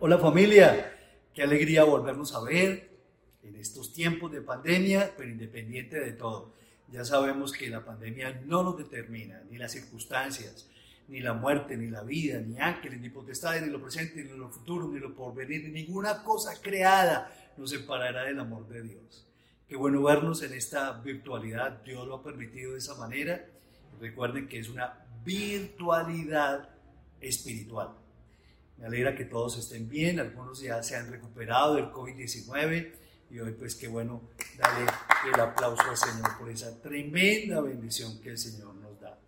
Hola familia, qué alegría volvernos a ver en estos tiempos de pandemia, pero independiente de todo. Ya sabemos que la pandemia no nos determina, ni las circunstancias, ni la muerte, ni la vida, ni ángeles, ni potestades, ni lo presente, ni lo futuro, ni lo porvenir, ni ninguna cosa creada nos separará del amor de Dios. Qué bueno vernos en esta virtualidad, Dios lo ha permitido de esa manera. Recuerden que es una virtualidad espiritual. Me alegra que todos estén bien, algunos ya se han recuperado del COVID-19 y hoy pues qué bueno darle el aplauso al Señor por esa tremenda bendición que el Señor nos da.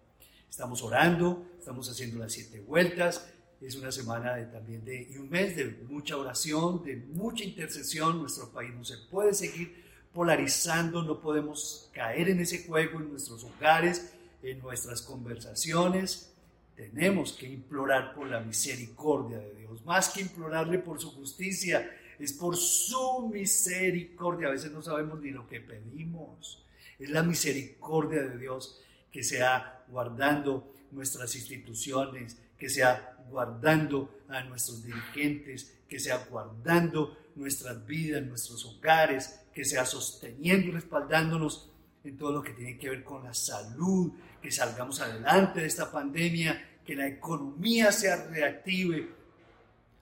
Estamos orando, estamos haciendo las siete vueltas, es una semana de, también de, y un mes de mucha oración, de mucha intercesión, nuestro país no se puede seguir polarizando, no podemos caer en ese juego en nuestros hogares, en nuestras conversaciones, tenemos que implorar por la misericordia de Dios, más que implorarle por su justicia, es por su misericordia. A veces no sabemos ni lo que pedimos. Es la misericordia de Dios que sea guardando nuestras instituciones, que sea guardando a nuestros dirigentes, que sea guardando nuestras vidas, nuestros hogares, que sea sosteniendo y respaldándonos en todo lo que tiene que ver con la salud, que salgamos adelante de esta pandemia, que la economía se reactive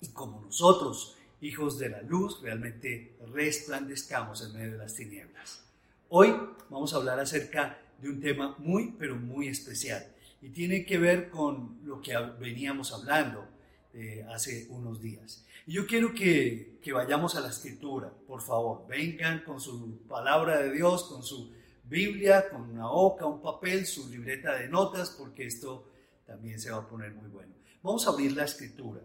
y como nosotros, hijos de la luz, realmente resplandezcamos en medio de las tinieblas. Hoy vamos a hablar acerca de un tema muy, pero muy especial y tiene que ver con lo que veníamos hablando eh, hace unos días. Y yo quiero que, vayamos a la escritura, por favor, vengan con su palabra de Dios, con su Biblia, con una hoja, un papel, su libreta de notas, porque esto también se va a poner muy bueno. Vamos a abrir la escritura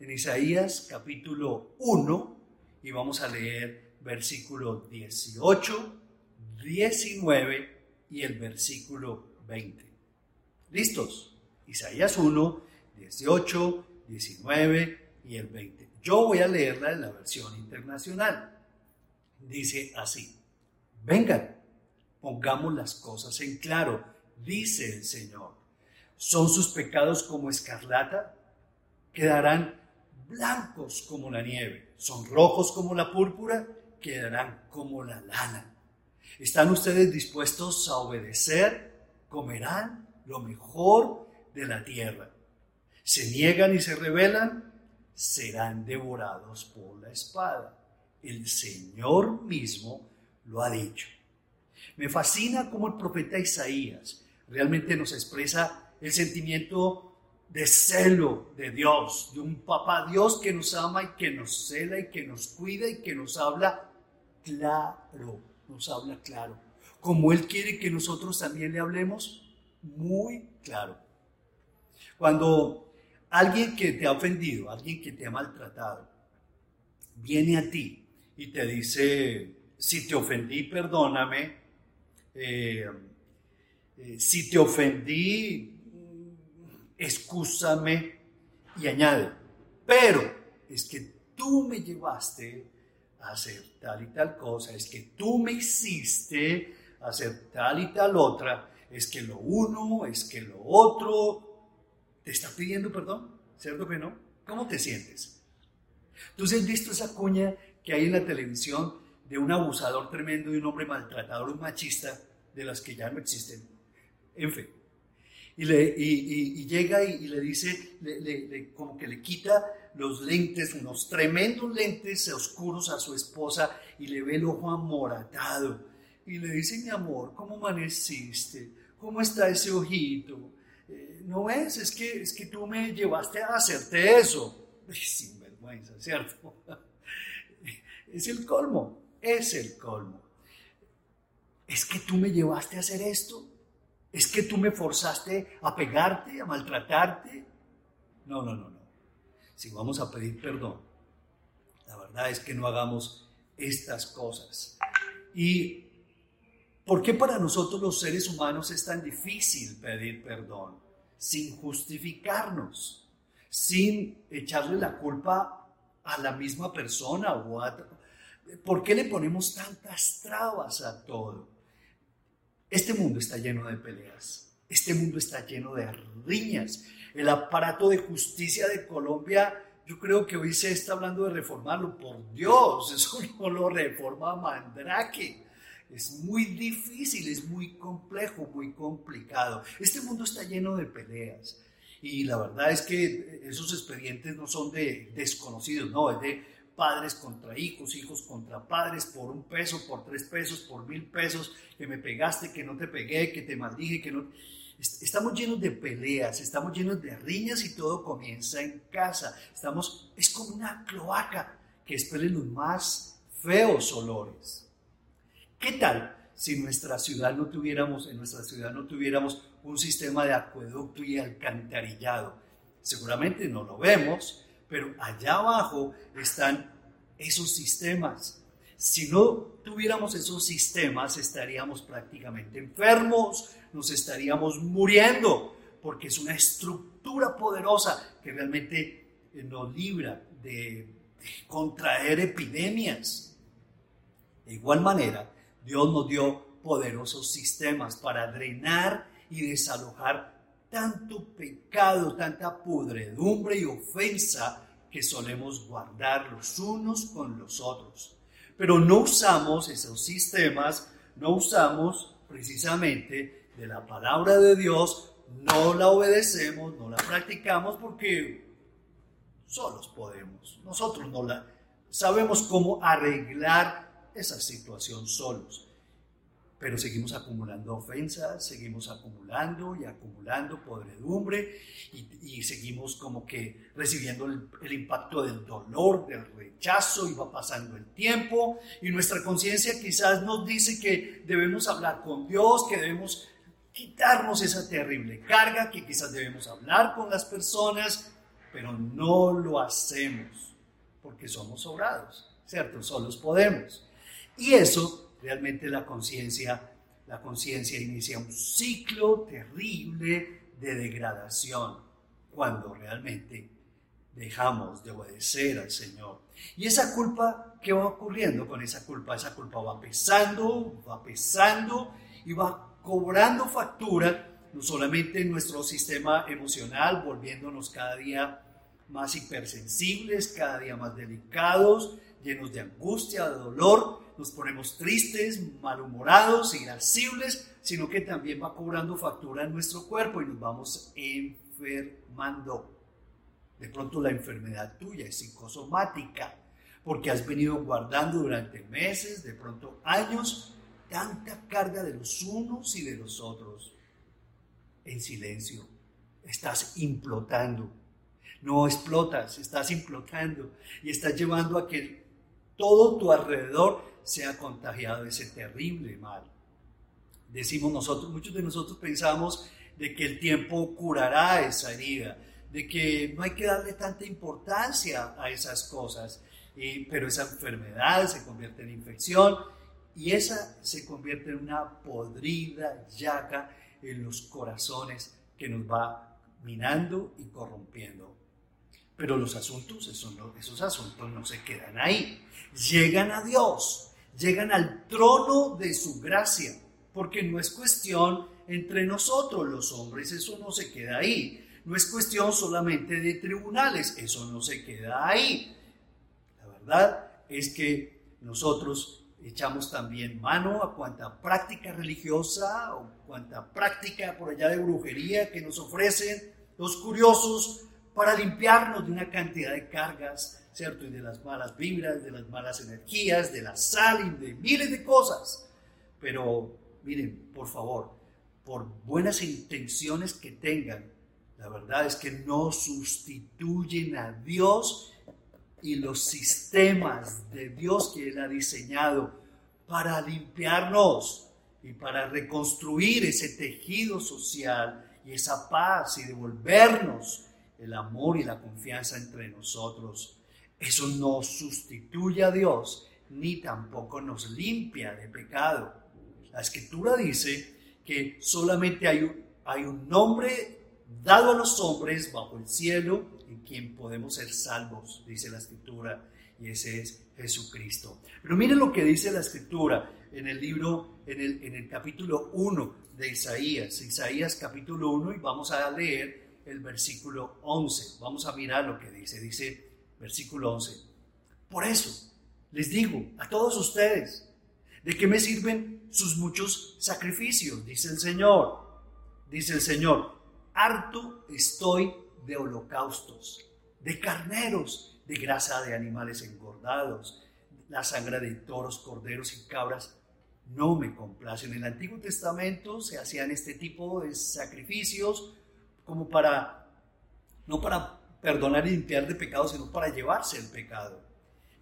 en Isaías capítulo 1 y vamos a leer versículo 18, 19 y el versículo 20. ¿Listos? Isaías 1, 18, 19 y el 20. Yo voy a leerla en la versión internacional. Dice así, vengan, pongamos las cosas en claro, dice el Señor ¿Son sus pecados como escarlata? Quedarán blancos como la nieve. ¿Son rojos como la púrpura? Quedarán como la lana. ¿Están ustedes dispuestos a obedecer? Comerán lo mejor de la tierra. ¿Se niegan y se rebelan? Serán devorados por la espada. El Señor mismo lo ha dicho. Me fascina cómo el profeta Isaías realmente nos expresa el sentimiento de celo de Dios, de un papá Dios que nos ama y que nos cela y que nos cuida y que nos habla claro, nos habla claro. Como Él quiere que nosotros también le hablemos muy claro. Cuando alguien que te ha ofendido, alguien que te ha maltratado, viene a ti y te dice, si te ofendí, perdóname, eh, eh, si te ofendí, excúsame y añade, pero es que tú me llevaste a hacer tal y tal cosa, es que tú me hiciste hacer tal y tal otra, es que lo uno, es que lo otro, te está pidiendo perdón, ¿cierto que no? ¿Cómo te sientes? Entonces, has visto esa cuña que hay en la televisión de un abusador tremendo y un hombre maltratador, un machista, de las que ya no existen. En fin, y, le, y, llega y, le dice, le, como que le quita los lentes, unos tremendos lentes oscuros a su esposa y le ve el ojo amoratado. Y le dice, mi amor, ¿cómo amaneciste? ¿Cómo está ese ojito? Eh, ¿No ves? Es que, es que tú me llevaste a hacerte eso. Sin vergüenza, ¿cierto? es el colmo, es el colmo. Es que tú me llevaste a hacer esto. ¿Es que tú me forzaste a pegarte, a maltratarte? No, no, no, no. Si vamos a pedir perdón, la verdad es que no hagamos estas cosas. ¿Y por qué para nosotros los seres humanos es tan difícil pedir perdón? Sin justificarnos, sin echarle la culpa a la misma persona o a... ¿Por qué le ponemos tantas trabas a todo? Este mundo está lleno de peleas, este mundo está lleno de riñas. El aparato de justicia de Colombia yo creo que hoy se está hablando de reformarlo. Por Dios, eso no lo reforma Mandrake. Es muy difícil, es muy complejo, muy complicado. Este mundo está lleno de peleas. Y la verdad es que esos expedientes no son de desconocidos, no, es de padres contra hijos, hijos contra padres, por un peso, por tres pesos, por mil pesos, que me pegaste, que no te pegué, que te maldije, que no... Estamos llenos de peleas, estamos llenos de riñas y todo comienza en casa. Estamos, es como una cloaca que expele los más feos olores. ¿Qué tal si nuestra ciudad no tuviéramos, en nuestra ciudad no tuviéramos un sistema de acueducto y alcantarillado? Seguramente no lo vemos, pero allá abajo están esos sistemas. Si no tuviéramos esos sistemas, estaríamos prácticamente enfermos, nos estaríamos muriendo, porque es una estructura poderosa que realmente eh, nos libra de contraer epidemias. De igual manera, Dios nos dio poderosos sistemas para drenar y desalojar tanto pecado, tanta pudredumbre y ofensa que solemos guardar los unos con los otros. Pero no usamos esos sistemas, no usamos precisamente de la palabra de Dios, no la obedecemos, no la practicamos porque solos podemos. Nosotros no la sabemos cómo arreglar esa situación solos pero seguimos acumulando ofensas, seguimos acumulando y acumulando podredumbre y, seguimos como que recibiendo el, el, impacto del dolor, del rechazo y va pasando el tiempo y nuestra conciencia quizás nos dice que debemos hablar con Dios, que debemos quitarnos esa terrible carga, que quizás debemos hablar con las personas, pero no lo hacemos porque somos sobrados, ¿cierto? Solos podemos. Y eso realmente la conciencia, la conciencia inicia un ciclo terrible de degradación cuando realmente dejamos de obedecer al Señor. Y esa culpa, ¿qué va ocurriendo con esa culpa? Esa culpa va pesando, va pesando y va cobrando factura, no solamente en nuestro sistema emocional, volviéndonos cada día más hipersensibles, cada día más delicados, llenos de angustia, de dolor, nos ponemos tristes, malhumorados, irascibles, sino que también va cobrando factura en nuestro cuerpo y nos vamos enfermando. De pronto la enfermedad tuya es psicosomática, porque has venido guardando durante meses, de pronto años, tanta carga de los unos y de los otros. En silencio, estás implotando. No explotas, estás implotando y estás llevando a que todo tu alrededor se ha contagiado ese terrible mal. Decimos nosotros, muchos de nosotros pensamos de que el tiempo curará esa herida, de que no hay que darle tanta importancia a esas cosas, pero esa enfermedad se convierte en infección y esa se convierte en una podrida llaga en los corazones que nos va minando y corrompiendo. Pero los asuntos, esos, esos asuntos no se quedan ahí, llegan a Dios llegan al trono de su gracia, porque no es cuestión entre nosotros los hombres, eso no se queda ahí. No es cuestión solamente de tribunales, eso no se queda ahí. La verdad es que nosotros echamos también mano a cuanta práctica religiosa o cuanta práctica por allá de brujería que nos ofrecen los curiosos para limpiarnos de una cantidad de cargas ¿cierto? Y de las malas vibras, de las malas energías, de la sal y de miles de cosas. Pero miren, por favor, por buenas intenciones que tengan, la verdad es que no sustituyen a Dios y los sistemas de Dios que Él ha diseñado para limpiarnos y para reconstruir ese tejido social y esa paz y devolvernos el amor y la confianza entre nosotros. Eso no sustituye a Dios ni tampoco nos limpia de pecado. La escritura dice que solamente hay un, nombre dado a los hombres bajo el cielo en quien podemos ser salvos, dice la escritura, y ese es Jesucristo. Pero miren lo que dice la escritura en el libro, en el, en el capítulo 1 de Isaías, Isaías capítulo 1, y vamos a leer el versículo 11. Vamos a mirar lo que dice. Dice, Versículo 11. Por eso les digo a todos ustedes, ¿de qué me sirven sus muchos sacrificios? Dice el Señor. Dice el Señor, harto estoy de holocaustos, de carneros, de grasa de animales engordados, la sangre de toros, corderos y cabras no me complace. En el Antiguo Testamento se hacían este tipo de sacrificios como para, no para perdonar y limpiar de pecado, sino para llevarse el pecado.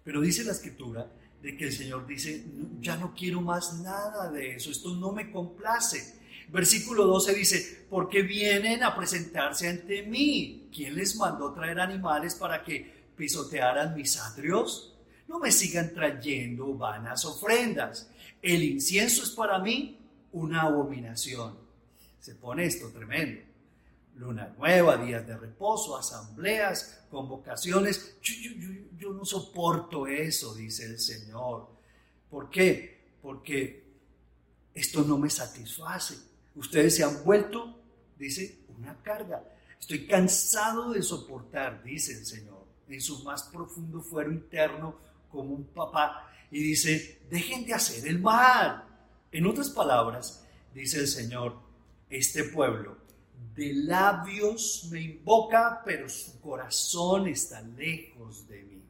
Pero dice la escritura de que el Señor dice, ya no quiero más nada de eso, esto no me complace. Versículo 12 dice, porque vienen a presentarse ante mí. ¿Quién les mandó traer animales para que pisotearan mis atrios? No me sigan trayendo vanas ofrendas. El incienso es para mí una abominación. Se pone esto tremendo. Luna nueva, días de reposo, asambleas, convocaciones. Yo, no soporto eso, dice el Señor. ¿Por qué? Porque esto no me satisface. Ustedes se han vuelto, dice, una carga. Estoy cansado de soportar, dice el Señor, en su más profundo fuero interno como un papá y dice, dejen de hacer el mal. En otras palabras, dice el Señor, este pueblo de labios me invoca, pero su corazón está lejos de mí.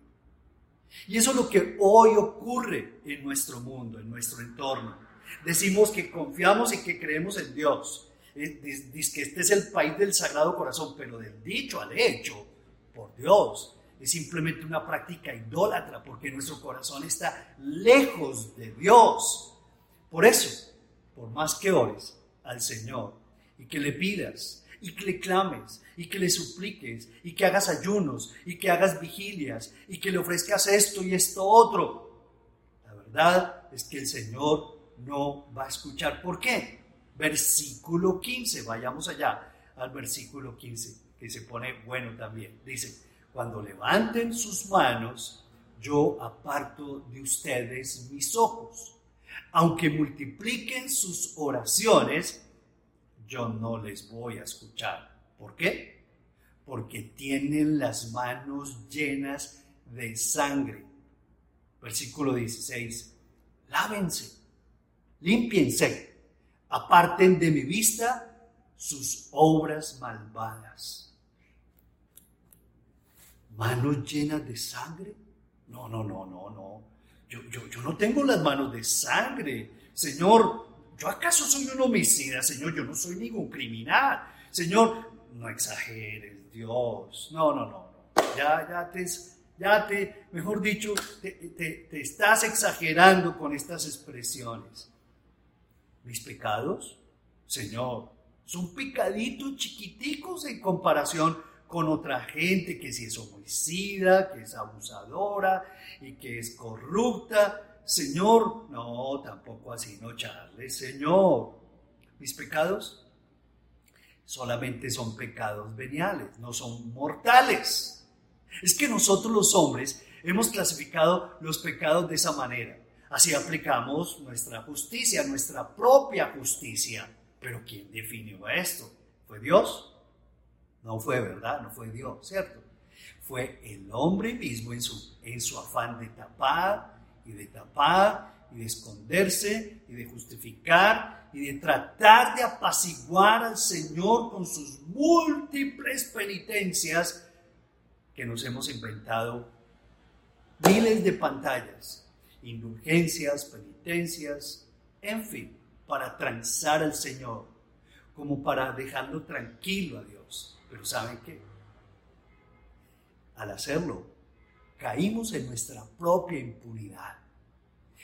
Y eso es lo que hoy ocurre en nuestro mundo, en nuestro entorno. Decimos que confiamos y que creemos en Dios. Eh, dice que este es el país del Sagrado Corazón, pero del dicho al hecho, por Dios, es simplemente una práctica idólatra porque nuestro corazón está lejos de Dios. Por eso, por más que ores al Señor y que le pidas y que le clames y que le supliques y que hagas ayunos y que hagas vigilias y que le ofrezcas esto y esto otro, la verdad es que el Señor no va a escuchar. ¿Por qué? Versículo 15, vayamos allá al versículo 15, que se pone bueno también. Dice, cuando levanten sus manos, yo aparto de ustedes mis ojos. Aunque multipliquen sus oraciones, yo no les voy a escuchar. ¿Por qué? Porque tienen las manos llenas de sangre. Versículo 16. Lávense, límpiense, aparten de mi vista sus obras malvadas manos llenas de sangre. No, no, no, no, no. Yo, yo, yo no tengo las manos de sangre. Señor, ¿yo acaso soy un homicida? Señor, yo no soy ningún criminal. Señor, no exageres, Dios. No, no, no. Ya, ya te, ya te, mejor dicho, te, te, te estás exagerando con estas expresiones. Mis pecados, Señor, son picaditos chiquiticos en comparación con otra gente que si es homicida, que es abusadora y que es corrupta. Señor, no, tampoco así, no, Charles, Señor. Mis pecados solamente son pecados veniales, no son mortales. Es que nosotros los hombres hemos clasificado los pecados de esa manera. Así aplicamos nuestra justicia, nuestra propia justicia. Pero ¿quién definió esto? ¿Fue Dios? No fue verdad, no fue Dios, ¿cierto? Fue el hombre mismo en su, en su afán de tapar y de tapar y de esconderse y de justificar y de tratar de apaciguar al Señor con sus múltiples penitencias que nos hemos inventado miles de pantallas, indulgencias, penitencias, en fin, para transar al Señor, como para dejarlo tranquilo a Dios. Pero ¿saben qué? Al hacerlo, caímos en nuestra propia impunidad,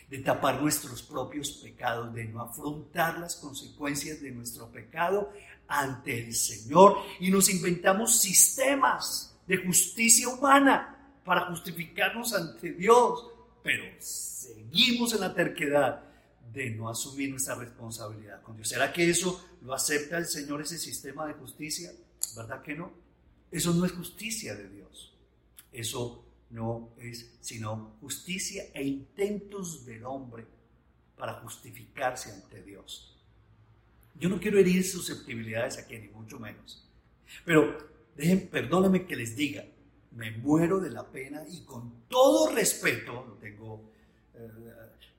de tapar nuestros propios pecados, de no afrontar las consecuencias de nuestro pecado ante el Señor y nos inventamos sistemas de justicia humana para justificarnos ante Dios, pero seguimos en la terquedad de no asumir nuestra responsabilidad con Dios. ¿Será que eso lo acepta el Señor, ese sistema de justicia? ¿Verdad que no? Eso no es justicia de Dios. Eso no es sino justicia e intentos del hombre para justificarse ante Dios. Yo no quiero herir susceptibilidades aquí, ni mucho menos. Pero dejen, perdónenme que les diga, me muero de la pena y con todo respeto, lo tengo eh,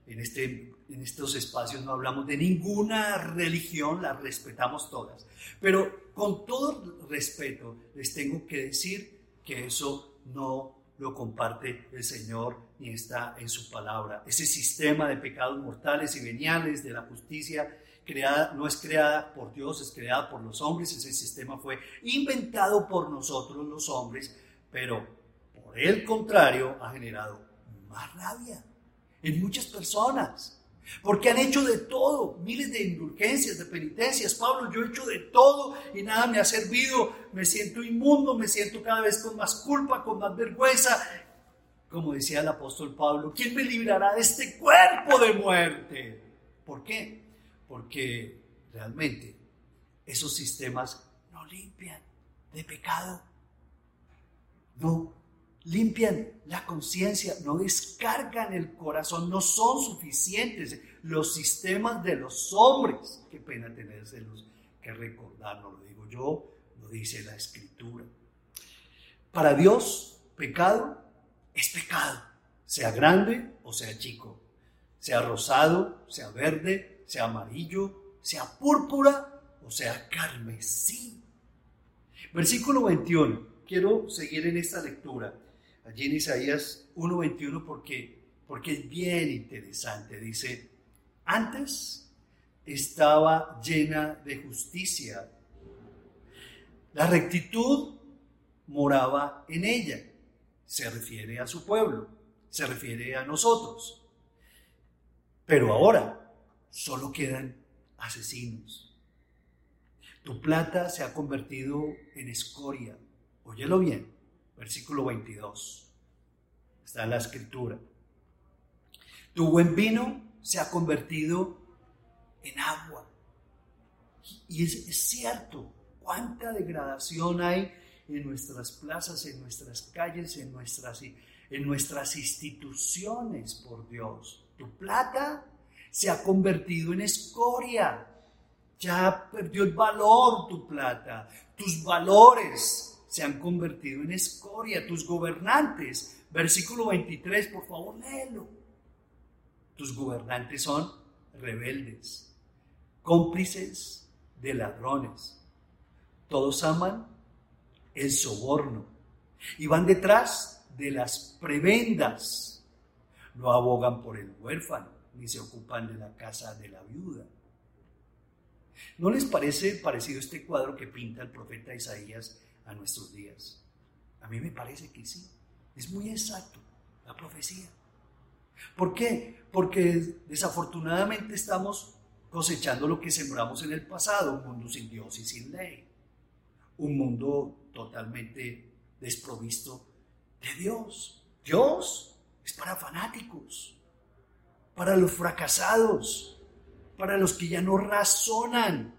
en, este, en estos espacios, no hablamos de ninguna religión, la respetamos todas, pero con todo respeto les tengo que decir que eso no lo comparte el Señor ni está en su palabra. Ese sistema de pecados mortales y veniales de la justicia creada, no es creada por Dios, es creada por los hombres. Ese sistema fue inventado por nosotros los hombres, pero por el contrario ha generado más rabia en muchas personas. Porque han hecho de todo, miles de indulgencias, de penitencias. Pablo, yo he hecho de todo y nada me ha servido. Me siento inmundo, me siento cada vez con más culpa, con más vergüenza. Como decía el apóstol Pablo, ¿quién me librará de este cuerpo de muerte? ¿Por qué? Porque realmente esos sistemas no limpian de pecado. No limpian la conciencia, no descargan el corazón, no son suficientes los sistemas de los hombres. Qué pena tenérselos que recordar, no lo digo yo, lo dice la escritura. Para Dios, pecado es pecado, sea grande o sea chico, sea rosado, sea verde, sea amarillo, sea púrpura o sea carmesí. Versículo 21. Quiero seguir en esta lectura allí en Isaías 1.21 porque, porque es bien interesante. Dice, antes estaba llena de justicia. La rectitud moraba en ella. Se refiere a su pueblo, se refiere a nosotros. Pero ahora solo quedan asesinos. Tu plata se ha convertido en escoria. Óyelo bien versículo 22. Está en la escritura. Tu buen vino se ha convertido en agua. Y es, cierto, cuánta degradación hay en nuestras plazas, en nuestras calles, en nuestras, en nuestras instituciones, por Dios. Tu plata se ha convertido en escoria. Ya perdió el valor tu plata. Tus valores se han convertido en escoria. Tus gobernantes, versículo 23, por favor, léelo. Tus gobernantes son rebeldes, cómplices de ladrones. Todos aman el soborno y van detrás de las prebendas. No abogan por el huérfano ni se ocupan de la casa de la viuda. ¿No les parece parecido este cuadro que pinta el profeta Isaías a nuestros días? A mí me parece que sí. Es muy exacto la profecía. ¿Por qué? Porque desafortunadamente estamos cosechando lo que sembramos en el pasado, un mundo sin Dios y sin ley. Un mundo totalmente desprovisto de Dios. Dios es para fanáticos, para los fracasados, para los que ya no razonan.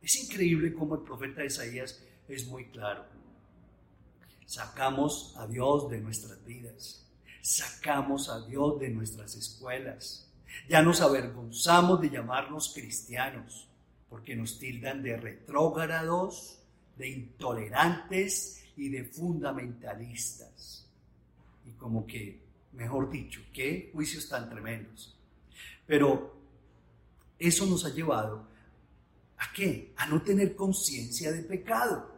Es increíble cómo el profeta Isaías es muy claro. Sacamos a Dios de nuestras vidas. Sacamos a Dios de nuestras escuelas. Ya nos avergonzamos de llamarnos cristianos porque nos tildan de retrógrados, de intolerantes y de fundamentalistas. Y como que, mejor dicho, qué juicios tan tremendos. Pero eso nos ha llevado a qué? A no tener conciencia de pecado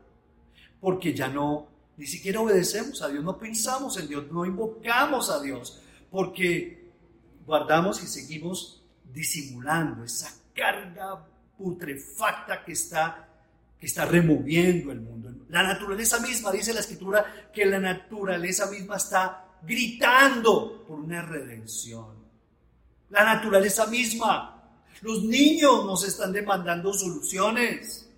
porque ya no, ni siquiera obedecemos a Dios, no pensamos en Dios, no invocamos a Dios, porque guardamos y seguimos disimulando esa carga putrefacta que está, que está removiendo el mundo. La naturaleza misma, dice la escritura, que la naturaleza misma está gritando por una redención. La naturaleza misma, los niños nos están demandando soluciones.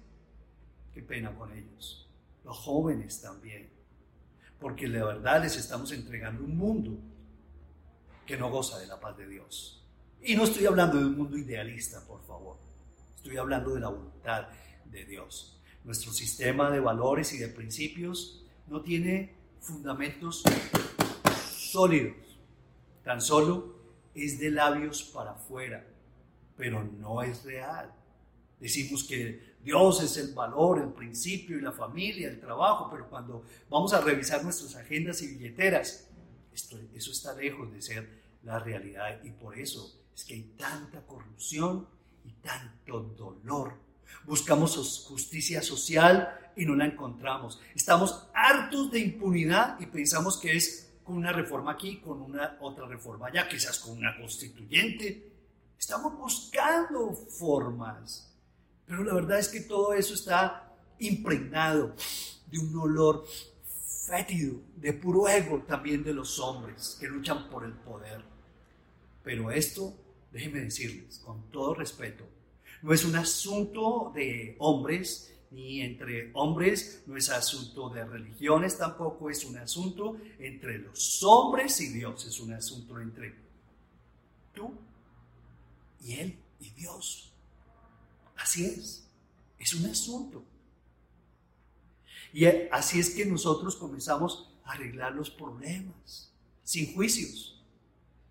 Qué pena con ellos los jóvenes también, porque de verdad les estamos entregando un mundo que no goza de la paz de Dios. Y no estoy hablando de un mundo idealista, por favor, estoy hablando de la voluntad de Dios. Nuestro sistema de valores y de principios no tiene fundamentos sólidos, tan solo es de labios para afuera, pero no es real. Decimos que Dios es el valor, el principio y la familia, el trabajo, pero cuando vamos a revisar nuestras agendas y billeteras, esto, eso está lejos de ser la realidad y por eso es que hay tanta corrupción y tanto dolor. Buscamos justicia social y no la encontramos. Estamos hartos de impunidad y pensamos que es con una reforma aquí, con una otra reforma allá, quizás con una constituyente. Estamos buscando formas, pero la verdad es que todo eso está impregnado de un olor fétido, de puro ego también de los hombres que luchan por el poder. Pero esto, déjenme decirles, con todo respeto, no es un asunto de hombres ni entre hombres, no es asunto de religiones tampoco, es un asunto entre los hombres y Dios, es un asunto entre tú y Él y Dios. Así es, es un asunto. Y así es que nosotros comenzamos a arreglar los problemas, sin juicios,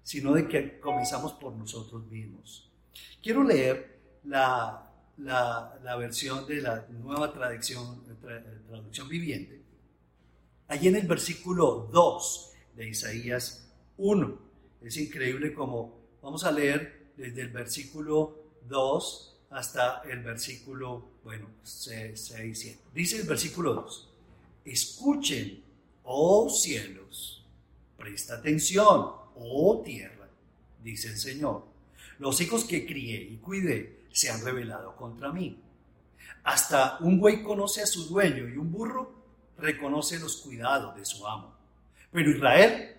sino de que comenzamos por nosotros mismos. Quiero leer la la, versión de la nueva traducción, traducción viviente, allí en el versículo 2 de Isaías 1. Es increíble como vamos a leer desde el versículo 2 hasta el versículo, bueno, 6, 7. Dice el versículo 2, escuchen, oh cielos, presta atención, oh tierra, dice el Señor. Los hijos que crié y cuidé se han rebelado contra mí. Hasta un buey conoce a su dueño y un burro reconoce los cuidados de su amo. Pero Israel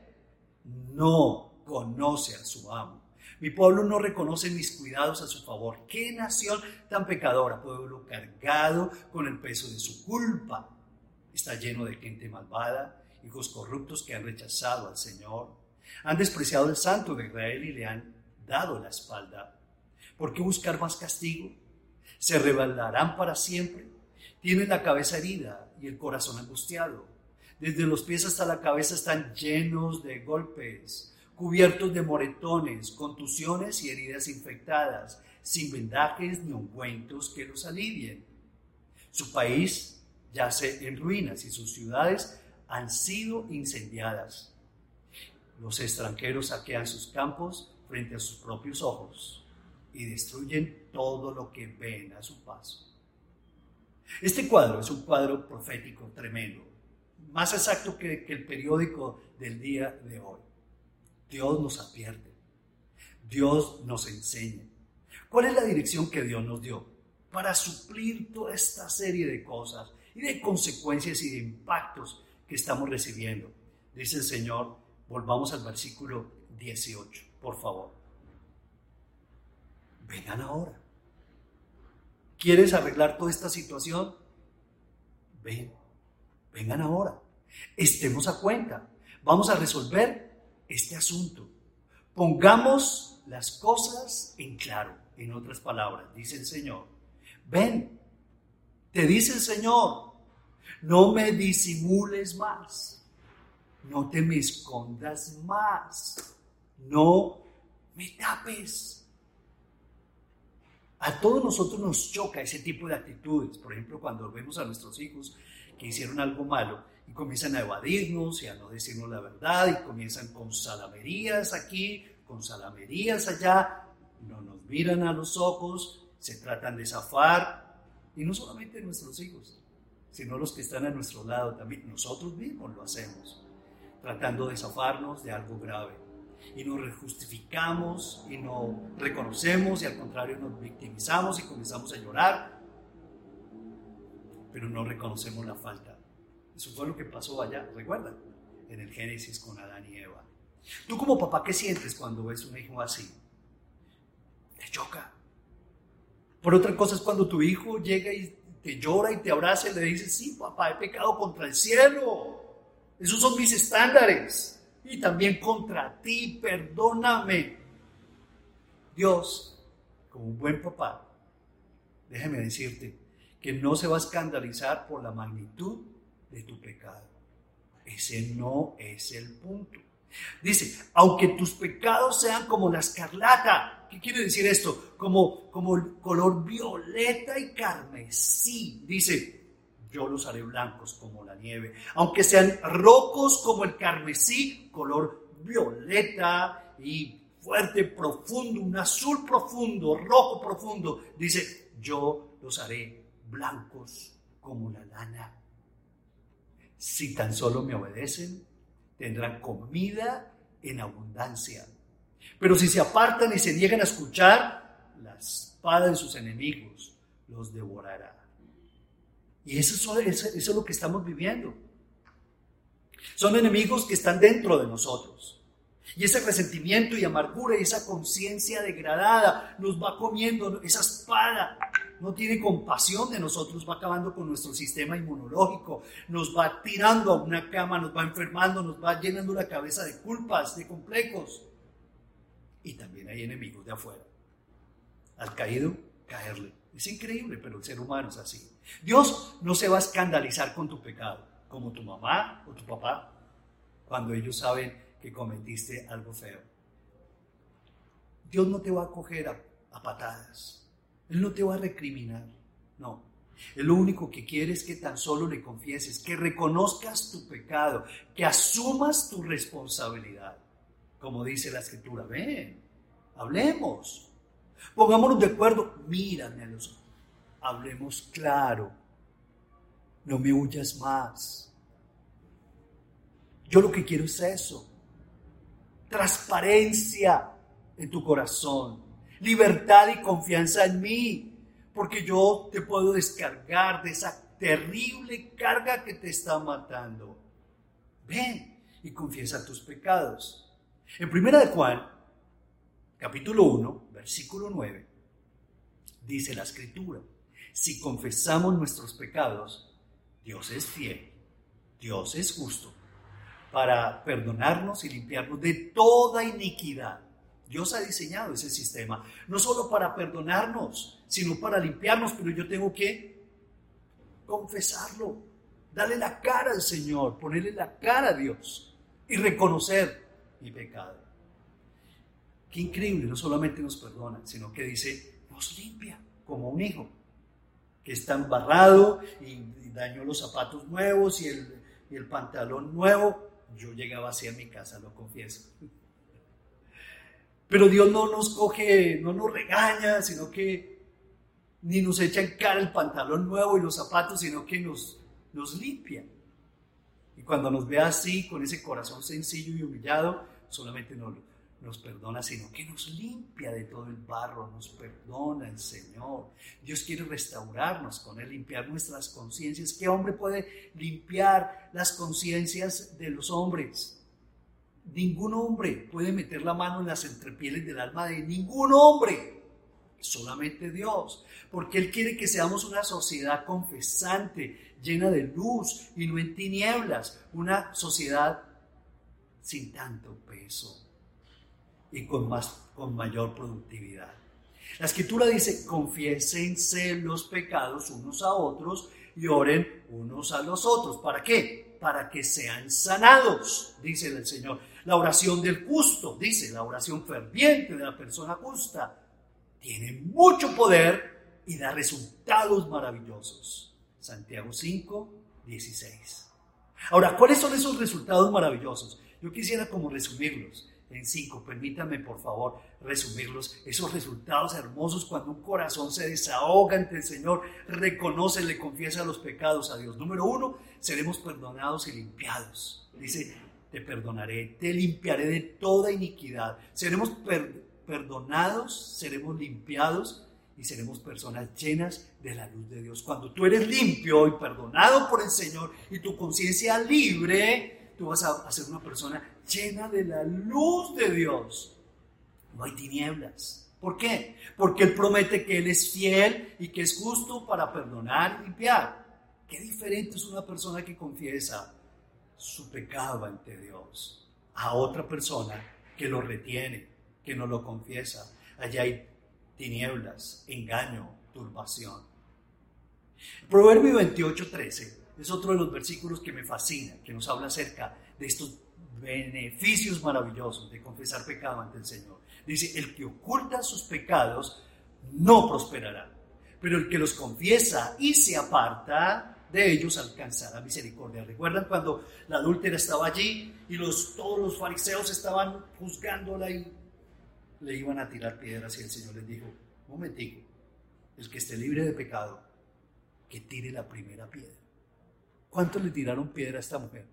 no conoce a su amo. Mi pueblo no reconoce mis cuidados a su favor. ¿Qué nación tan pecadora? Pueblo cargado con el peso de su culpa. Está lleno de gente malvada, hijos corruptos que han rechazado al Señor. Han despreciado al santo de Israel y le han dado la espalda. ¿Por qué buscar más castigo? ¿Se rebelarán para siempre? Tienen la cabeza herida y el corazón angustiado. Desde los pies hasta la cabeza están llenos de golpes, cubiertos de moretones, contusiones y heridas infectadas, sin vendajes ni ungüentos que los alivien. Su país yace en ruinas y sus ciudades han sido incendiadas. Los extranjeros saquean sus campos frente a sus propios ojos y destruyen todo lo que ven a su paso. Este cuadro es un cuadro profético tremendo, más exacto que, el periódico del día de hoy. Dios nos advierte, Dios nos enseña. ¿Cuál es la dirección que Dios nos dio para suplir toda esta serie de cosas y de consecuencias y de impactos que estamos recibiendo? Dice el Señor, volvamos al versículo 18, por favor vengan ahora. ¿Quieres arreglar toda esta situación? Ven, vengan ahora. Estemos a cuenta. Vamos a resolver este asunto. Pongamos las cosas en claro. En otras palabras, dice el Señor. Ven, te dice el Señor, no me disimules más. No te me escondas más. No me tapes. A todos nosotros nos choca ese tipo de actitudes. Por ejemplo, cuando vemos a nuestros hijos que hicieron algo malo y comienzan a evadirnos y a no decirnos la verdad y comienzan con salamerías aquí, con salamerías allá, no nos miran a los ojos, se tratan de zafar. Y no solamente nuestros hijos, sino los que están a nuestro lado también. Nosotros mismos lo hacemos, tratando de zafarnos de algo grave y nos justificamos y no reconocemos y al contrario nos victimizamos y comenzamos a llorar, pero no reconocemos la falta. Eso fue lo que pasó allá, recuerdan, en el Génesis con Adán y Eva. Tú como papá, ¿qué sientes cuando ves un hijo así? Te choca. Por otra cosa es cuando tu hijo llega y te llora y te abraza y le dice, sí, papá, he pecado contra el cielo. Esos son mis estándares y también contra ti, perdóname. Dios, como un buen papá, déjame decirte que no se va a escandalizar por la magnitud de tu pecado. Ese no es el punto. Dice, aunque tus pecados sean como la escarlata. ¿Qué quiere decir esto? Como, como el color violeta y carmesí. Dice, yo los haré blancos como la nieve. Aunque sean rojos como el carmesí, color violeta y fuerte, profundo, un azul profundo, rojo profundo. Dice, yo los haré blancos como la lana. Si tan solo me obedecen, tendrán comida en abundancia. Pero si se apartan y se niegan a escuchar, la espada de sus enemigos los devorará. Y eso es, eso es lo que estamos viviendo. Son enemigos que están dentro de nosotros. Y ese resentimiento y amargura y esa conciencia degradada nos va comiendo, esa espada no tiene compasión de nosotros, va acabando con nuestro sistema inmunológico, nos va tirando a una cama, nos va enfermando, nos va llenando la cabeza de culpas, de complejos. Y también hay enemigos de afuera. Al caído, caerle. Es increíble, pero el ser humano es así. Dios no se va a escandalizar con tu pecado, como tu mamá o tu papá, cuando ellos saben que cometiste algo feo. Dios no te va a coger a, a patadas. Él no te va a recriminar, no. Él lo único que quiere es que tan solo le confieses, que reconozcas tu pecado, que asumas tu responsabilidad. Como dice la escritura, ven, hablemos, pongámonos de acuerdo, mírame a los ojos, hablemos claro, no me huyas más. Yo lo que quiero es eso, transparencia en tu corazón, libertad y confianza en mí, porque yo te puedo descargar de esa terrible carga que te está matando. Ven y confiesa tus pecados. En primera de Juan, capítulo 1, versículo 9, dice la escritura, si confesamos nuestros pecados, Dios es fiel, Dios es justo, para perdonarnos y limpiarnos de toda iniquidad. Dios ha diseñado ese sistema, no solo para perdonarnos, sino para limpiarnos, pero yo tengo que confesarlo, darle la cara al Señor, ponerle la cara a Dios y reconocer mi pecado. Qué increíble, no solamente nos perdona, sino que dice, nos limpia como un hijo que está embarrado y, dañó los zapatos nuevos y el, y el pantalón nuevo. Yo llegaba así a mi casa, lo confieso. Pero Dios no nos coge, no nos regaña, sino que ni nos echa en cara el pantalón nuevo y los zapatos, sino que nos, nos limpia. Y cuando nos ve así, con ese corazón sencillo y humillado, solamente no nos perdona, sino que nos limpia de todo el barro, nos perdona el Señor. Dios quiere restaurarnos con Él, limpiar nuestras conciencias. ¿Qué hombre puede limpiar las conciencias de los hombres? Ningún hombre puede meter la mano en las entrepieles del alma de ningún hombre, solamente Dios, porque Él quiere que seamos una sociedad confesante, llena de luz y no en tinieblas, una sociedad sin tanto peso y con, más, con mayor productividad. La escritura dice, confiésense los pecados unos a otros y oren unos a los otros. ¿Para qué? Para que sean sanados, dice el Señor. La oración del justo, dice, la oración ferviente de la persona justa, tiene mucho poder y da resultados maravillosos. Santiago 5, 16. Ahora, ¿cuáles son esos resultados maravillosos? Yo quisiera como resumirlos en cinco. Permítame, por favor, resumirlos. Esos resultados hermosos cuando un corazón se desahoga ante el Señor, reconoce, le confiesa los pecados a Dios. Número uno, seremos perdonados y limpiados. Dice, te perdonaré, te limpiaré de toda iniquidad. Seremos perdonados, seremos limpiados y seremos personas llenas de la luz de Dios. Cuando tú eres limpio y perdonado por el Señor y tu conciencia libre, tú vas a, ser una persona llena de la luz de Dios. No hay tinieblas. ¿Por qué? Porque Él promete que Él es fiel y que es justo para perdonar y limpiar. Qué diferente es una persona que confiesa su pecado ante Dios a otra persona que lo retiene, que no lo confiesa. Allá hay tinieblas, engaño, turbación. Proverbio 28, 13 es otro de los versículos que me fascina, que nos habla acerca de estos beneficios maravillosos de confesar pecado ante el Señor. Dice, el que oculta sus pecados no prosperará, pero el que los confiesa y se aparta de ellos alcanzará misericordia. ¿Recuerdan cuando la adúltera estaba allí y los, todos los fariseos estaban juzgándola y le iban a tirar piedras y el Señor les dijo, un momentico, el que esté libre de pecado, que tire la primera piedra. ¿Cuántos le tiraron piedra a esta mujer?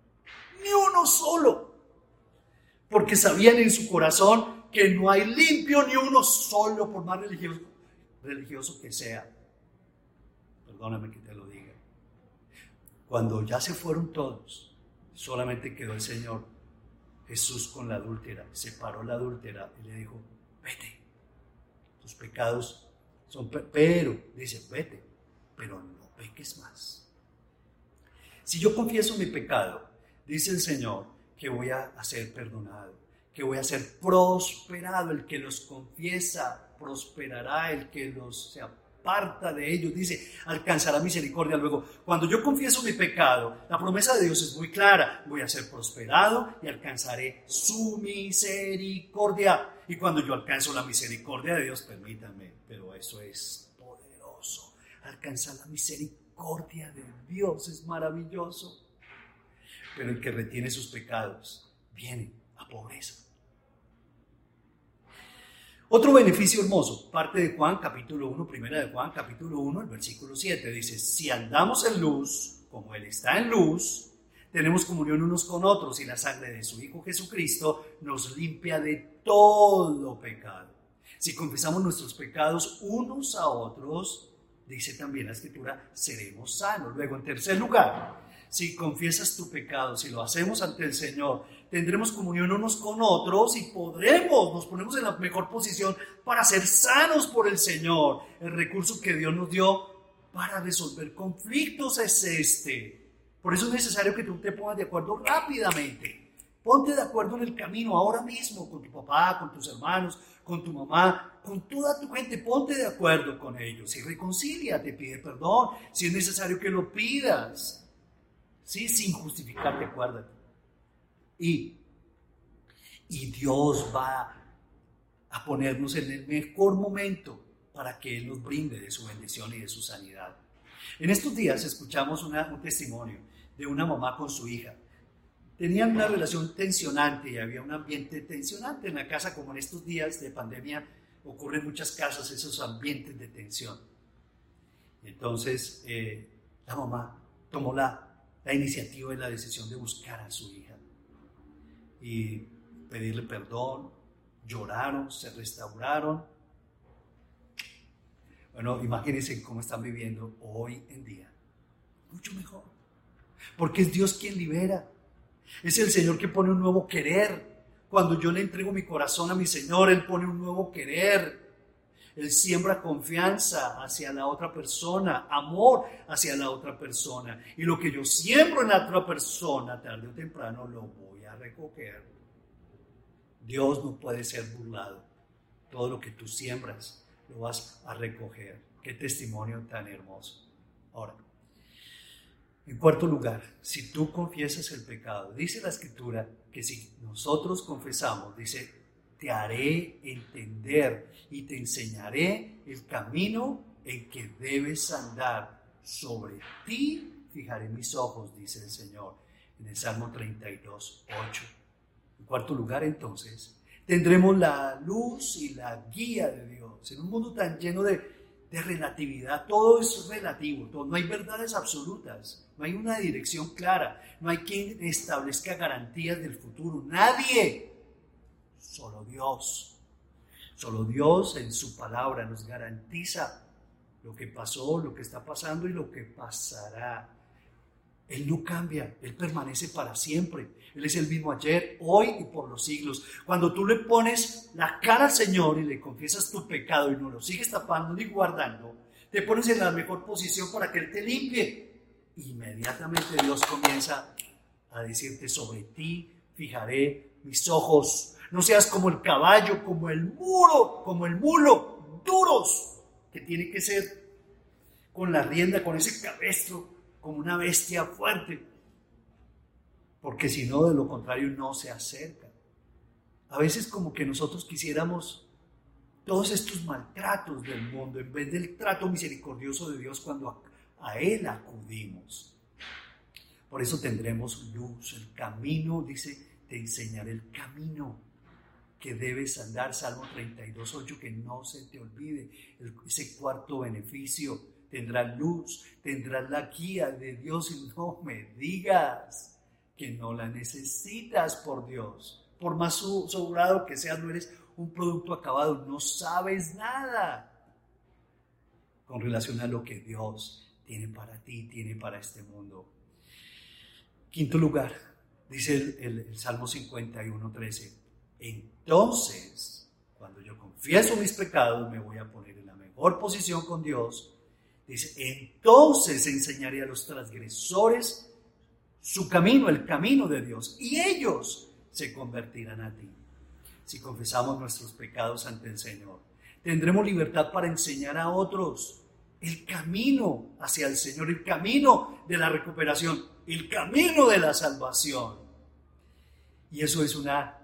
Ni uno solo. Porque sabían en su corazón que no hay limpio ni uno solo, por más religioso, religioso que sea. Perdóname que te lo diga. Cuando ya se fueron todos, solamente quedó el Señor Jesús con la adúltera. Separó la adúltera y le dijo, vete, tus pecados son, pero, dice, vete, pero no peques más. Si yo confieso mi pecado, dice el Señor que voy a ser perdonado, que voy a ser prosperado. El que los confiesa prosperará, el que los se aparta de ellos, dice, alcanzará misericordia. Luego, cuando yo confieso mi pecado, la promesa de Dios es muy clara, voy a ser prosperado y alcanzaré su misericordia. Y cuando yo alcanzo la misericordia de Dios, permítanme, pero eso es poderoso, alcanzar la misericordia misericordia de Dios es maravilloso. Pero el que retiene sus pecados viene a pobreza. Otro beneficio hermoso, parte de Juan capítulo 1, primera de Juan capítulo 1, el versículo 7, dice, si andamos en luz, como Él está en luz, tenemos comunión unos con otros y la sangre de su Hijo Jesucristo nos limpia de todo pecado. Si confesamos nuestros pecados unos a otros, dice también la escritura, seremos sanos. Luego, en tercer lugar, si confiesas tu pecado, si lo hacemos ante el Señor, tendremos comunión unos con otros y podremos, nos ponemos en la mejor posición para ser sanos por el Señor. El recurso que Dios nos dio para resolver conflictos es este. Por eso es necesario que tú te pongas de acuerdo rápidamente. Ponte de acuerdo en el camino ahora mismo con tu papá, con tus hermanos, con tu mamá, con toda tu gente. Ponte de acuerdo con ellos y reconcilia, te pide perdón. Si es necesario que lo pidas, ¿sí? sin justificarte, acuérdate. Y, y Dios va a ponernos en el mejor momento para que Él nos brinde de su bendición y de su sanidad. En estos días escuchamos un testimonio de una mamá con su hija tenían una relación tensionante y había un ambiente tensionante en la casa, como en estos días de pandemia ocurren en muchas casas esos ambientes de tensión. Entonces eh, la mamá tomó la, la iniciativa y la decisión de buscar a su hija y pedirle perdón, lloraron, se restauraron. Bueno, imagínense cómo están viviendo hoy en día. Mucho mejor. Porque es Dios quien libera. Es el Señor que pone un nuevo querer. Cuando yo le entrego mi corazón a mi Señor, Él pone un nuevo querer. Él siembra confianza hacia la otra persona, amor hacia la otra persona. Y lo que yo siembro en la otra persona, tarde o temprano, lo voy a recoger. Dios no puede ser burlado. Todo lo que tú siembras, lo vas a recoger. Qué testimonio tan hermoso. Ahora, en cuarto lugar, si tú confiesas el pecado, dice la escritura que si nosotros confesamos, dice, te haré entender y te enseñaré el camino en que debes andar. Sobre ti fijaré mis ojos, dice el Señor en el Salmo 32, 8. En cuarto lugar, entonces, tendremos la luz y la guía de Dios en un mundo tan lleno de de relatividad. Todo es relativo, todo, no hay verdades absolutas, no hay una dirección clara, no hay quien establezca garantías del futuro, nadie, solo Dios. Solo Dios en su palabra nos garantiza lo que pasó, lo que está pasando y lo que pasará. Él no cambia, Él permanece para siempre. Él es el mismo ayer, hoy y por los siglos. Cuando tú le pones la cara al Señor y le confiesas tu pecado y no lo sigues tapando ni guardando, te pones en la mejor posición para que Él te limpie. Inmediatamente Dios comienza a decirte sobre ti fijaré mis ojos. No seas como el caballo, como el muro, como el mulo, duros, que tiene que ser con la rienda, con ese cabestro, como una bestia fuerte porque si no, de lo contrario, no se acerca. A veces como que nosotros quisiéramos todos estos maltratos del mundo en vez del trato misericordioso de Dios cuando a, Él acudimos. Por eso tendremos luz, el camino, dice, te enseñaré el camino que debes andar, Salmo 32, 8, que no se te olvide ese cuarto beneficio. Tendrás luz, tendrás la guía de Dios y no me digas que no la necesitas por Dios. Por más sobrado que seas, no eres un producto acabado, no sabes nada con relación a lo que Dios tiene para ti, tiene para este mundo. Quinto lugar, dice el, Salmo 51, 13. Entonces, cuando yo confieso mis pecados, me voy a poner en la mejor posición con Dios. Dice, entonces enseñaré a los transgresores su camino, el camino de Dios, y ellos se convertirán a ti si confesamos nuestros pecados ante el Señor. Tendremos libertad para enseñar a otros el camino hacia el Señor, el camino de la recuperación, el camino de la salvación. Y eso es una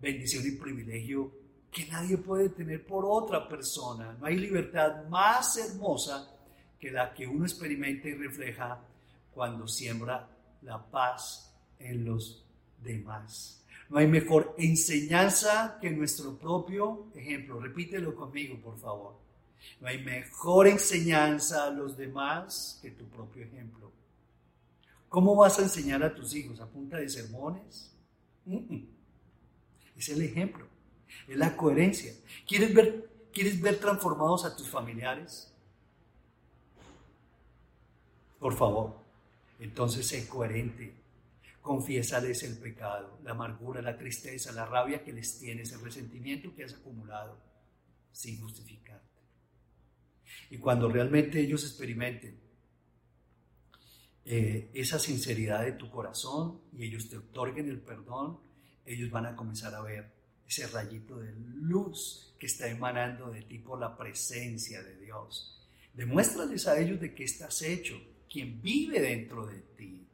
bendición y privilegio que nadie puede tener por otra persona. No hay libertad más hermosa que la que uno experimenta y refleja cuando siembra la paz en los demás. No hay mejor enseñanza que nuestro propio ejemplo. Repítelo conmigo, por favor. No hay mejor enseñanza a los demás que tu propio ejemplo. ¿Cómo vas a enseñar a tus hijos? ¿A punta de sermones? Es el ejemplo, es la coherencia. ¿Quieres ver, ¿Quieres ver transformados a tus familiares? Por favor, entonces sé coherente confiésales el pecado, la amargura, la tristeza, la rabia que les tienes, el resentimiento que has acumulado, sin justificarte. Y cuando realmente ellos experimenten eh, esa sinceridad de tu corazón y ellos te otorguen el perdón, ellos van a comenzar a ver ese rayito de luz que está emanando de ti por la presencia de Dios. Demuéstrales a ellos de qué estás hecho, quien vive dentro de ti.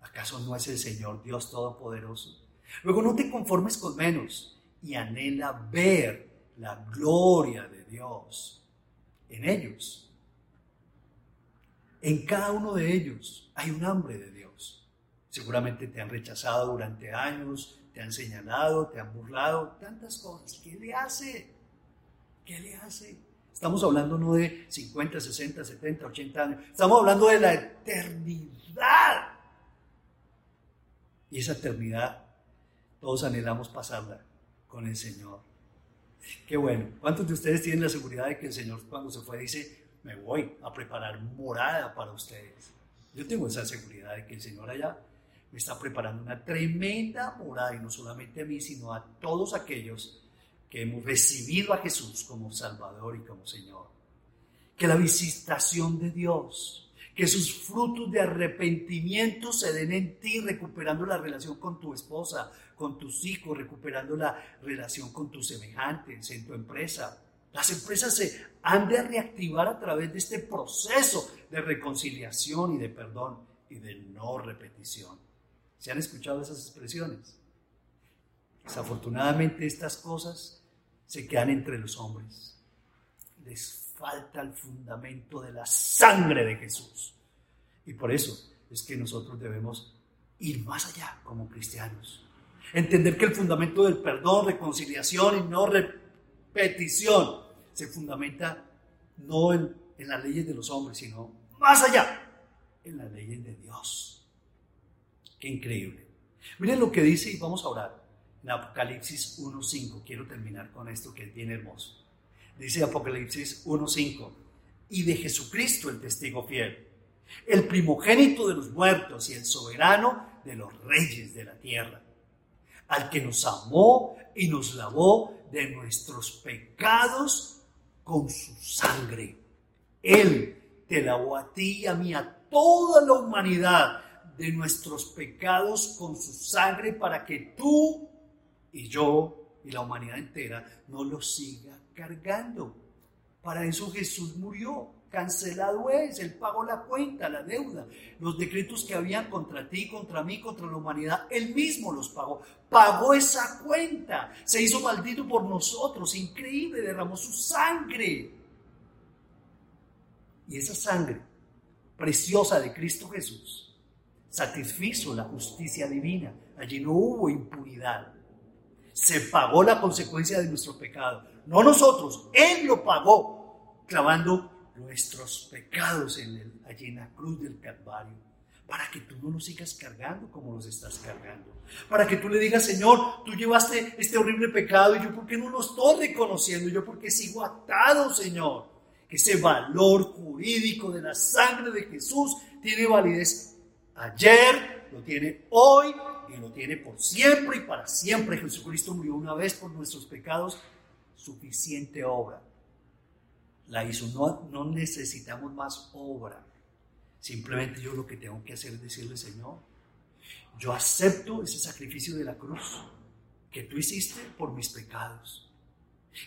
¿Acaso no es el Señor Dios Todopoderoso? Luego no te conformes con menos y anhela ver la gloria de Dios en ellos. En cada uno de ellos hay un hambre de Dios. Seguramente te han rechazado durante años, te han señalado, te han burlado, tantas cosas. ¿Qué le hace? ¿Qué le hace? Estamos hablando no de 50, 60, 70, 80 años. Estamos hablando de la eternidad. Y esa eternidad todos anhelamos pasarla con el Señor. Qué bueno. ¿Cuántos de ustedes tienen la seguridad de que el Señor cuando se fue dice, me voy a preparar morada para ustedes? Yo tengo esa seguridad de que el Señor allá me está preparando una tremenda morada, y no solamente a mí, sino a todos aquellos que hemos recibido a Jesús como Salvador y como Señor. Que la visitación de Dios que sus frutos de arrepentimiento se den en ti, recuperando la relación con tu esposa, con tus hijos, recuperando la relación con tus semejantes en tu empresa. Las empresas se han de reactivar a través de este proceso de reconciliación y de perdón y de no repetición. ¿Se han escuchado esas expresiones? Desafortunadamente estas cosas se quedan entre los hombres. Les falta el fundamento de la sangre de Jesús. Y por eso es que nosotros debemos ir más allá como cristianos. Entender que el fundamento del perdón, reconciliación y no repetición se fundamenta no en, las leyes de los hombres, sino más allá, en las leyes de Dios. Qué increíble. Miren lo que dice y vamos a orar en Apocalipsis 1.5. Quiero terminar con esto que es bien hermoso dice Apocalipsis 1.5, y de Jesucristo el testigo fiel, el primogénito de los muertos y el soberano de los reyes de la tierra, al que nos amó y nos lavó de nuestros pecados con su sangre. Él te lavó a ti y a mí, a toda la humanidad, de nuestros pecados con su sangre para que tú y yo y la humanidad entera no los siga cargando. Para eso Jesús murió. cancelado es, Él pagó la cuenta, la deuda, los decretos que habían contra ti, contra mí, contra la humanidad, Él mismo los pagó, pagó esa cuenta, se hizo maldito por nosotros, increíble, derramó su sangre. Y esa sangre preciosa de Cristo Jesús satisfizo la justicia divina, allí no hubo impunidad, se pagó la consecuencia de nuestro pecado, no nosotros, Él lo pagó, clavando nuestros pecados en el, allí en la cruz del Calvario, para que tú no los sigas cargando como los estás cargando, para que tú le digas, Señor, tú llevaste este horrible pecado y yo por qué no lo estoy reconociendo, yo porque sigo atado, Señor, que ese valor jurídico de la sangre de Jesús tiene validez. Ayer, lo tiene hoy y lo tiene por siempre y para siempre. Jesucristo murió una vez por nuestros pecados, suficiente obra la hizo. No, no necesitamos más obra. Simplemente yo lo que tengo que hacer es decirle, Señor, yo acepto ese sacrificio de la cruz que tú hiciste por mis pecados.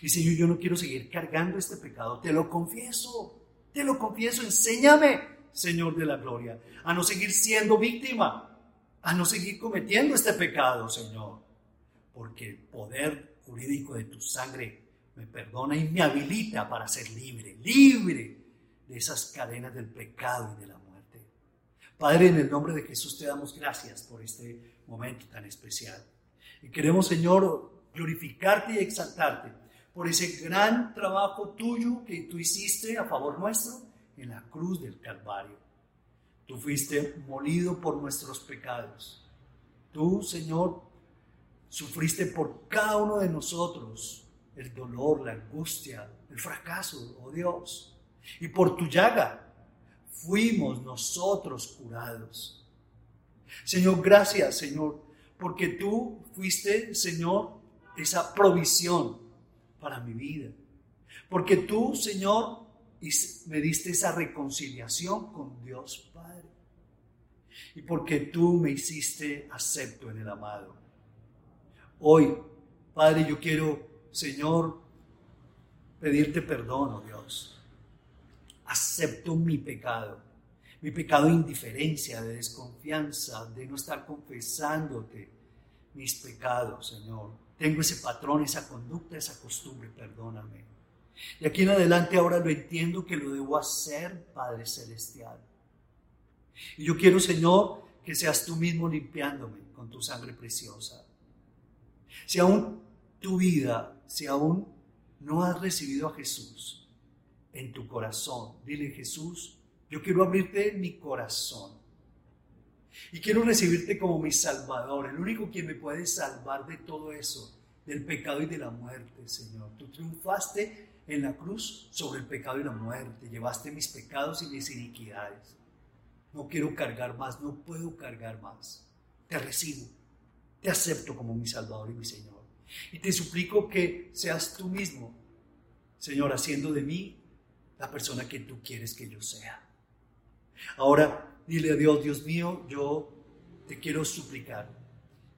Y Señor, yo no quiero seguir cargando este pecado. Te lo confieso, te lo confieso. Enséñame, Señor de la gloria, a no seguir siendo víctima, a no seguir cometiendo este pecado, Señor. Porque el poder jurídico de tu sangre me perdona y me habilita para ser libre, libre de esas cadenas del pecado y de la muerte. Padre, en el nombre de Jesús te damos gracias por este momento tan especial. Y queremos, Señor, glorificarte y exaltarte por ese gran trabajo tuyo que tú hiciste a favor nuestro en la cruz del Calvario. Tú fuiste molido por nuestros pecados. Tú, Señor, sufriste por cada uno de nosotros el dolor, la angustia, el fracaso, oh Dios. Y por tu llaga fuimos nosotros curados. Señor, gracias, Señor, porque tú fuiste, Señor, esa provisión para mi vida. Porque tú, Señor, me diste esa reconciliación con Dios Padre. Y porque tú me hiciste acepto en el amado. Hoy, Padre, yo quiero Señor, pedirte perdón, oh Dios. Acepto mi pecado, mi pecado de indiferencia, de desconfianza, de no estar confesándote mis pecados, Señor. Tengo ese patrón, esa conducta, esa costumbre, perdóname. Y aquí en adelante ahora lo entiendo que lo debo hacer, Padre Celestial. Y yo quiero, Señor, que seas tú mismo limpiándome con tu sangre preciosa. Si aún tu vida si aún no has recibido a Jesús en tu corazón, dile Jesús, yo quiero abrirte mi corazón. Y quiero recibirte como mi Salvador, el único quien me puede salvar de todo eso, del pecado y de la muerte, Señor. Tú triunfaste en la cruz sobre el pecado y la muerte, llevaste mis pecados y mis iniquidades. No quiero cargar más, no puedo cargar más. Te recibo, te acepto como mi Salvador y mi Señor. Y te suplico que seas tú mismo, Señor, haciendo de mí la persona que tú quieres que yo sea. Ahora, dile a Dios, Dios mío, yo te quiero suplicar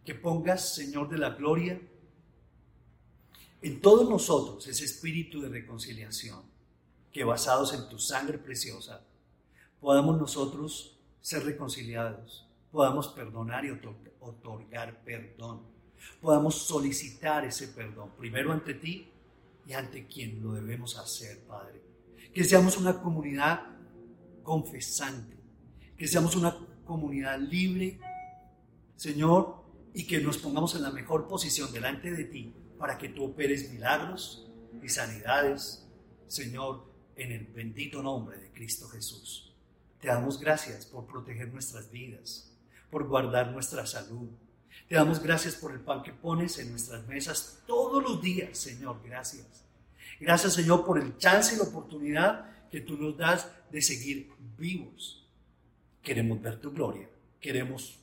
que pongas, Señor de la gloria, en todos nosotros ese espíritu de reconciliación, que basados en tu sangre preciosa, podamos nosotros ser reconciliados, podamos perdonar y otorgar perdón podamos solicitar ese perdón, primero ante ti y ante quien lo debemos hacer, Padre. Que seamos una comunidad confesante, que seamos una comunidad libre, Señor, y que nos pongamos en la mejor posición delante de ti para que tú operes milagros y sanidades, Señor, en el bendito nombre de Cristo Jesús. Te damos gracias por proteger nuestras vidas, por guardar nuestra salud, te damos gracias por el pan que pones en nuestras mesas todos los días, Señor. Gracias. Gracias, Señor, por el chance y la oportunidad que tú nos das de seguir vivos. Queremos ver tu gloria. Queremos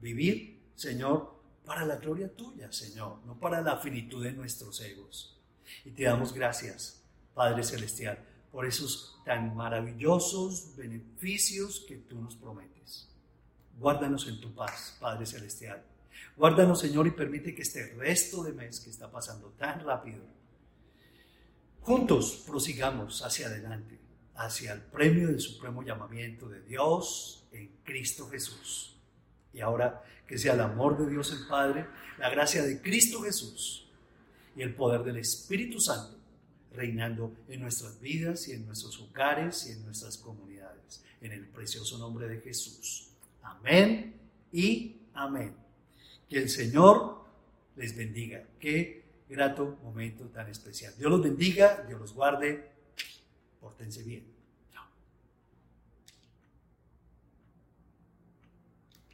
vivir, Señor, para la gloria tuya, Señor, no para la finitud de nuestros egos. Y te damos gracias, Padre Celestial, por esos tan maravillosos beneficios que tú nos prometes. Guárdanos en tu paz, Padre Celestial. Guárdanos, Señor, y permite que este resto de mes que está pasando tan rápido, juntos prosigamos hacia adelante, hacia el premio del supremo llamamiento de Dios en Cristo Jesús. Y ahora que sea el amor de Dios el Padre, la gracia de Cristo Jesús y el poder del Espíritu Santo reinando en nuestras vidas y en nuestros hogares y en nuestras comunidades. En el precioso nombre de Jesús. Amén y amén. Que el Señor les bendiga. Qué grato momento tan especial. Dios los bendiga, Dios los guarde. Pórtense bien.